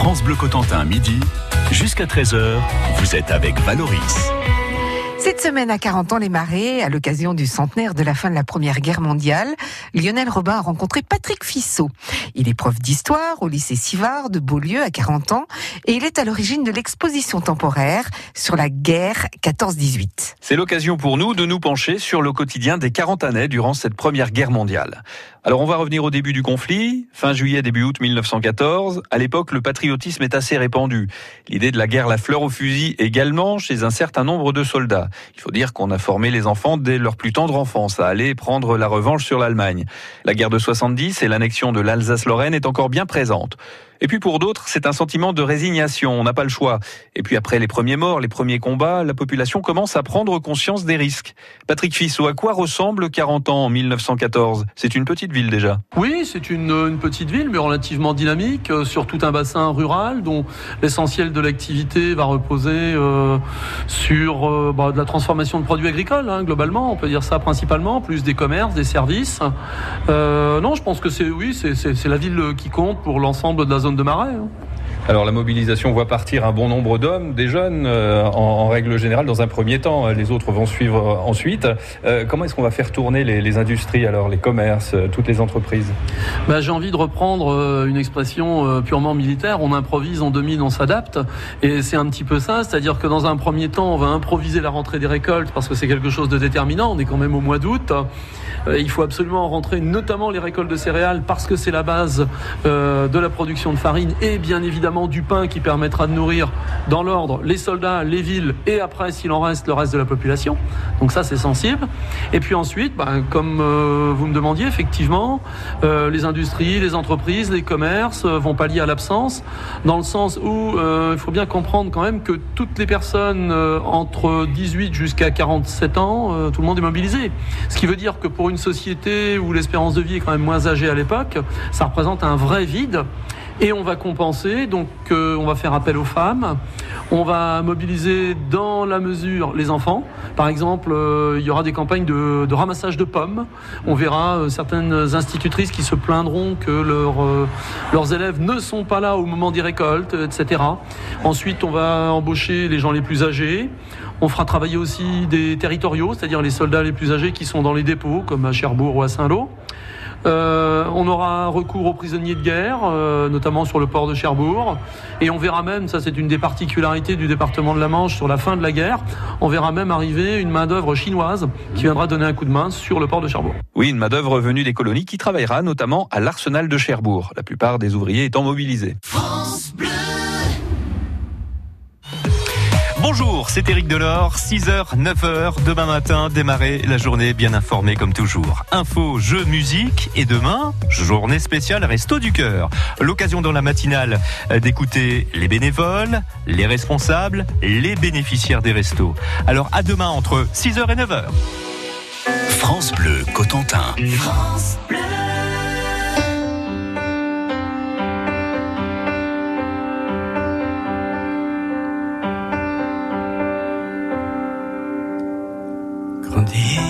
France Bleu Cotentin, midi, jusqu'à 13h, vous êtes avec Valoris. Cette semaine à 40 ans les marais, à l'occasion du centenaire de la fin de la Première Guerre mondiale, Lionel Robin a rencontré Patrick Fissot. Il est prof d'histoire au lycée Sivard de Beaulieu à 40 ans et il est à l'origine de l'exposition temporaire sur la guerre 14-18. C'est l'occasion pour nous de nous pencher sur le quotidien des 40 années durant cette Première Guerre mondiale. Alors on va revenir au début du conflit, fin juillet, début août 1914. À l'époque, le patriotisme est assez répandu. L'idée de la guerre la fleur au fusil également chez un certain nombre de soldats. Il faut dire qu'on a formé les enfants dès leur plus tendre enfance à aller prendre la revanche sur l'Allemagne. La guerre de 70 et l'annexion de l'Alsace-Lorraine est encore bien présente. Et puis pour d'autres, c'est un sentiment de résignation, on n'a pas le choix. Et puis après les premiers morts, les premiers combats, la population commence à prendre conscience des risques. Patrick Fissot, à quoi ressemble 40 ans en 1914 C'est une petite ville déjà. Oui, c'est une, petite ville, mais relativement dynamique, euh, sur tout un bassin rural dont l'essentiel de l'activité va reposer euh, sur euh, bah, de la transformation de produits agricoles, hein, globalement, on peut dire ça principalement, plus des commerces, des services. Non, je pense que c'est oui, c'est la ville qui compte pour l'ensemble de la zone de marais. Hein. Alors la mobilisation voit partir un bon nombre d'hommes, des jeunes, euh, en, règle générale, dans un premier temps. Les autres vont suivre ensuite. Euh, comment est-ce qu'on va faire tourner les, industries, alors les commerces, euh, toutes les entreprises? Bah, J'ai envie de reprendre euh, une expression euh, purement militaire. On improvise, on domine, on s'adapte. Et c'est un petit peu ça, c'est-à-dire que dans un premier temps, on va improviser la rentrée des récoltes parce que c'est quelque chose de déterminant. On est quand même au mois d'août. il faut absolument rentrer notamment les récoltes de céréales parce que c'est la base de la production de farine et bien évidemment du pain qui permettra de nourrir dans l'ordre les soldats, les villes et après, s'il en reste, le reste de la population. Donc ça, c'est sensible. Et puis ensuite, ben, comme euh, vous me demandiez, effectivement, euh, les industries, les entreprises, les commerces euh, vont pallier à l'absence, dans le sens où il faut bien comprendre quand même que toutes les personnes entre 18 jusqu'à 47 ans, tout le monde est mobilisé. Ce qui veut dire que pour une société où l'espérance de vie est quand même moins âgée à l'époque, ça représente un vrai vide. Et on va compenser, donc euh, on va faire appel aux femmes, on va mobiliser dans la mesure les enfants. Par exemple, euh, il y aura des campagnes de, ramassage de pommes. On verra euh, certaines institutrices qui se plaindront que leur, leurs élèves ne sont pas là au moment des récoltes, etc. Ensuite, on va embaucher les gens les plus âgés. On fera travailler aussi des territoriaux, c'est-à-dire les soldats les plus âgés qui sont dans les dépôts, comme à Cherbourg ou à Saint-Lô. Euh, on aura recours aux prisonniers de guerre, euh, notamment sur le port de Cherbourg. Et on verra même, ça c'est une des particularités du département de la Manche sur la fin de la guerre, on verra même arriver une main-d'œuvre chinoise qui viendra donner un coup de main sur le port de Cherbourg. Oui, une main-d'œuvre venue des colonies qui travaillera notamment à l'arsenal de Cherbourg, la plupart des ouvriers étant mobilisés. France Bleu. Bonjour, c'est Eric Delors, 6h, 9h, demain matin, démarrer la journée bien informée comme toujours. Info, jeux, musique et demain, journée spéciale Resto du Cœur. L'occasion dans la matinale d'écouter les bénévoles, les responsables, les bénéficiaires des restos. Alors à demain entre 6h et 9h. France Bleu Cotentin. France Bleu. Grandis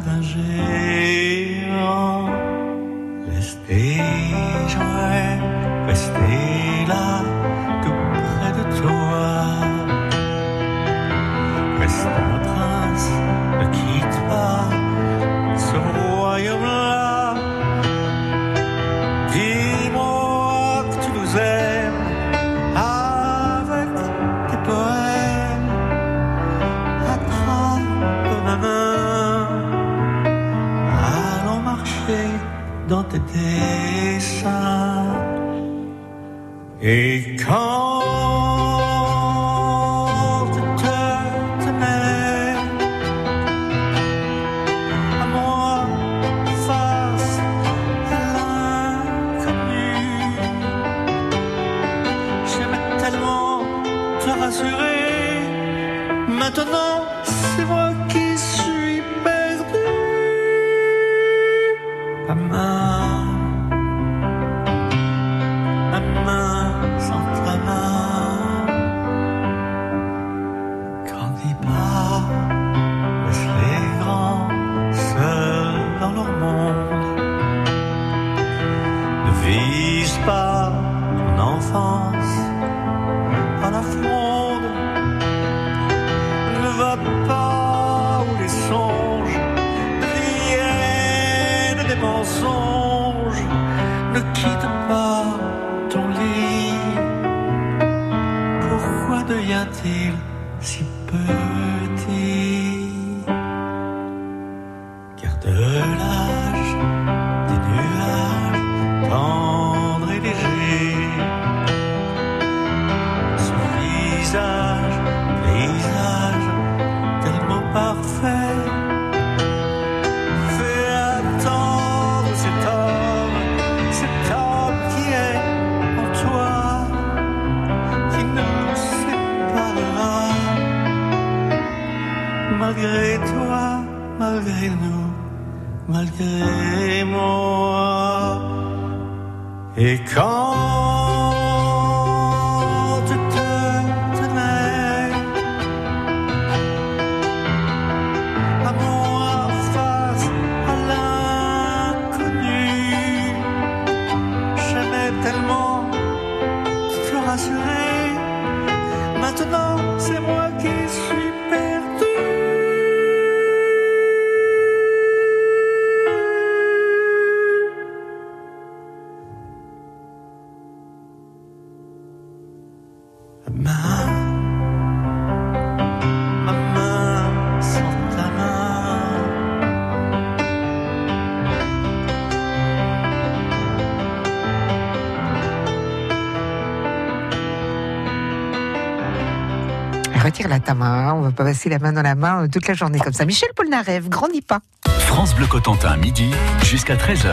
d'un géant. Dans tes Garde l'âge des nuages malgré moi. Et quand Retire la ta main, on va pas passer la main dans la main euh, toute la journée comme ça. Michel Polnareff, grandis pas. France Bleu Cotentin, midi jusqu'à 13h.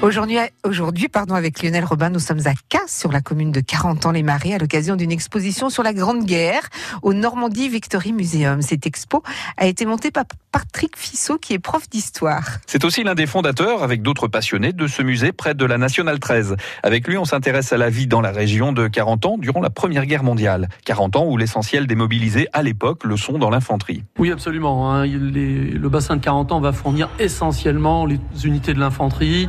Aujourd'hui, aujourd'hui, pardon, avec Lionel Robin, nous sommes à Casse, sur la commune de 40 ans les Marais, à l'occasion d'une exposition sur la Grande Guerre au Normandie Victory Museum. Cette expo a été montée par Patrick Fissot, qui est prof d'histoire. C'est aussi l'un des fondateurs, avec d'autres passionnés, de ce musée près de la Nationale 13. Avec lui, on s'intéresse à la vie dans la région de 40 ans durant la Première Guerre mondiale. 40 ans où l'essentiel des mobilisés à l'époque le sont dans l'infanterie. Oui, absolument. hein. Les- le bassin de 40 ans va fournir essentiellement les unités de l'infanterie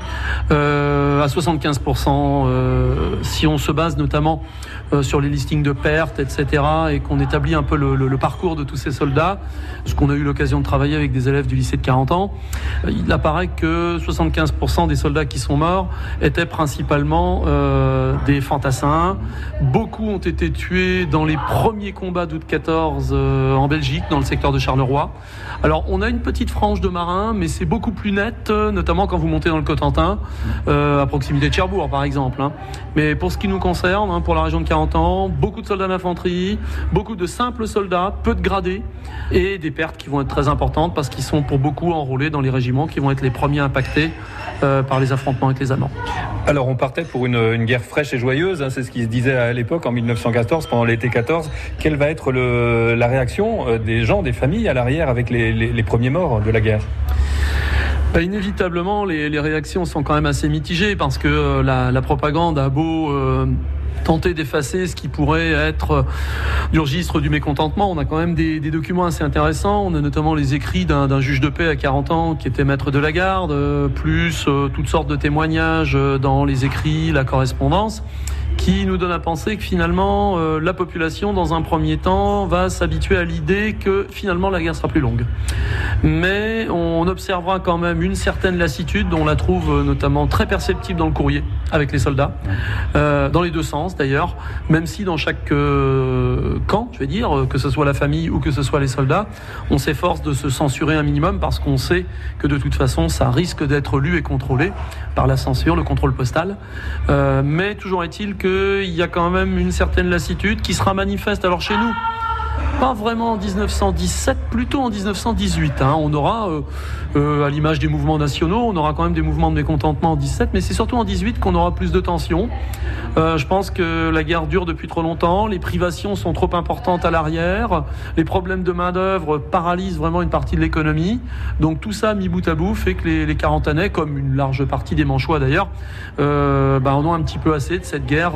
euh, à 75%. euh, si on se base notamment euh, sur les listings de pertes, etc., et qu'on établit un peu le, le- le parcours de tous ces soldats, ce qu'on a eu l'occasion de travailler avec des élèves du lycée de 40 ans, euh, il apparaît que 75% des soldats qui sont morts étaient principalement euh, des fantassins. Beaucoup ont été tués dans les premiers combats d'août 14 euh, en Belgique, dans le secteur de Charleroi. Alors, on a une petite frange de marins, mais c'est beaucoup plus net, notamment quand vous montez dans le Cotentin, à proximité de Cherbourg, par exemple. hein. Mais pour ce qui nous concerne, hein, pour la région de 40 ans, beaucoup de soldats d'infanterie, beaucoup de simples soldats, peu de gradés, et des pertes qui vont être très importantes parce qu'ils sont pour beaucoup enrôlés dans les régiments qui vont être les premiers impactés euh, par les affrontements avec les Allemands. Alors on partait pour une, une guerre fraîche et joyeuse, hein, c'est ce qui se disait à l'époque en 1914, pendant l'été 14. Quelle va être le, la réaction euh, des gens, des familles à l'arrière avec les, les- les premiers morts de la guerre? Bah, inévitablement, les, les réactions sont quand même assez mitigées parce que euh, la, la propagande a beau euh, tenter d'effacer ce qui pourrait être euh, du registre du mécontentement. On a quand même des, documents assez intéressants. On a notamment les écrits d'un juge de paix à 40 ans qui était maître de la garde, euh, plus euh, toutes sortes de témoignages dans les écrits, la correspondance qui nous donne à penser que finalement euh, la population dans un premier temps va s'habituer à l'idée que finalement la guerre sera plus longue. Mais on observera quand même une certaine lassitude, on la trouve euh, notamment très perceptible dans le courrier avec les soldats, euh, dans les deux sens d'ailleurs, même si dans chaque euh, camp, je vais dire, que ce soit la famille ou que ce soit les soldats, on s'efforce de se censurer un minimum parce qu'on sait que de toute façon ça risque d'être lu et contrôlé par la censure, le contrôle postal. Mais toujours est-il qu'il y a quand même une certaine lassitude qui sera manifeste alors chez nous pas vraiment en 1917, plutôt en 1918. Hein. On aura, euh, euh, à l'image des mouvements nationaux, on aura quand même des mouvements de mécontentement en 17, mais c'est surtout en 18 qu'on aura plus de tensions. Euh, je pense que la guerre dure depuis trop longtemps, les privations sont trop importantes à l'arrière, les problèmes de main-d'œuvre paralysent vraiment une partie de l'économie. Donc tout ça, mis bout à bout, fait que les, les Carentanais, comme une large partie des Manchois d'ailleurs, bah, en ont un petit peu assez de cette guerre,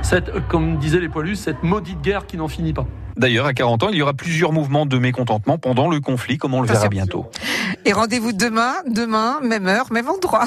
cette, comme disaient les poilus, cette maudite guerre qui n'en finit pas. D'ailleurs, à 40 ans, il y aura plusieurs mouvements de mécontentement pendant le conflit, comme on le verra bientôt. Et rendez-vous demain, demain, même heure, même endroit.